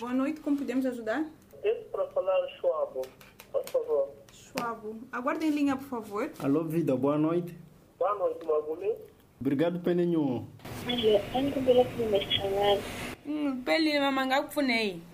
Boa noite, como podemos ajudar? Peço para falar Schwabo, por favor. Schwabo. Aguarde em linha, por favor. Alô, vida, boa noite. Boa noite, Maguli. Obrigado, Peninho.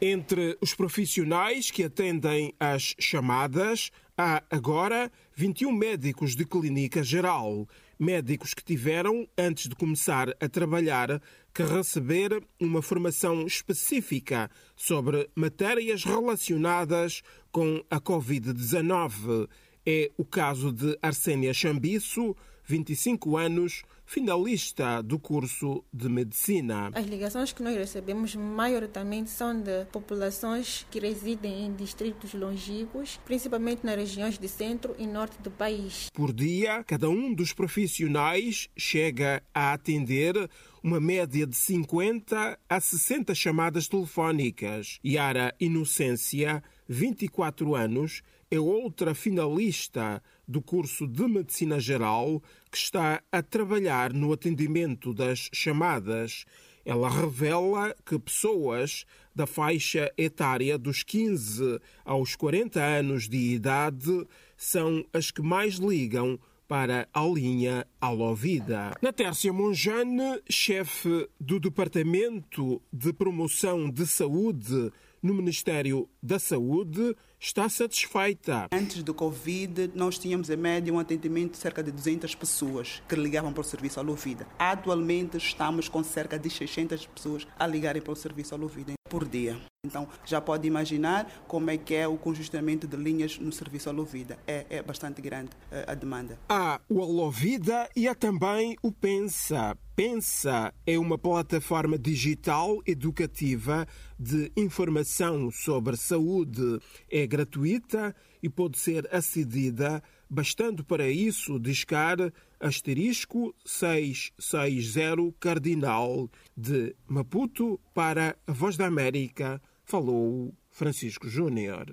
Entre os profissionais que atendem as chamadas, há agora 21 médicos de clínica geral. Médicos que tiveram, antes de começar a trabalhar, que receber uma formação específica sobre matérias relacionadas com a Covid-19. É o caso de Arsénia Chambiço, 25 anos, finalista do curso de medicina. As ligações que nós recebemos maioritariamente são de populações que residem em distritos longínquos, principalmente nas regiões de centro e norte do país. Por dia, cada um dos profissionais chega a atender uma média de 50 a 60 chamadas telefónicas. Yara Inocência, 24 anos, é outra finalista do curso de Medicina Geral que está a trabalhar no atendimento das chamadas. Ela revela que pessoas da faixa etária dos 15 aos 40 anos de idade são as que mais ligam para a linha Alô Vida. Natércia Monjane, chefe do Departamento de Promoção de Saúde no Ministério da Saúde, está satisfeita. Antes do Covid, nós tínhamos em média um atendimento de cerca de 200 pessoas que ligavam para o serviço Alô Vida. Atualmente estamos com cerca de 600 pessoas a ligarem para o serviço Alô Vida por dia. Então já pode imaginar como é que é o congestionamento de linhas no serviço Alô Vida. É, é bastante grande uh, a demanda. Há o Alô Vida e há também o Pensa. Pensa é uma plataforma digital educativa de informação sobre saúde. É gratuita e pode ser acedida, bastando para isso discar asterisco 660 cardinal de Maputo para a Voz da América, falou Francisco Júnior.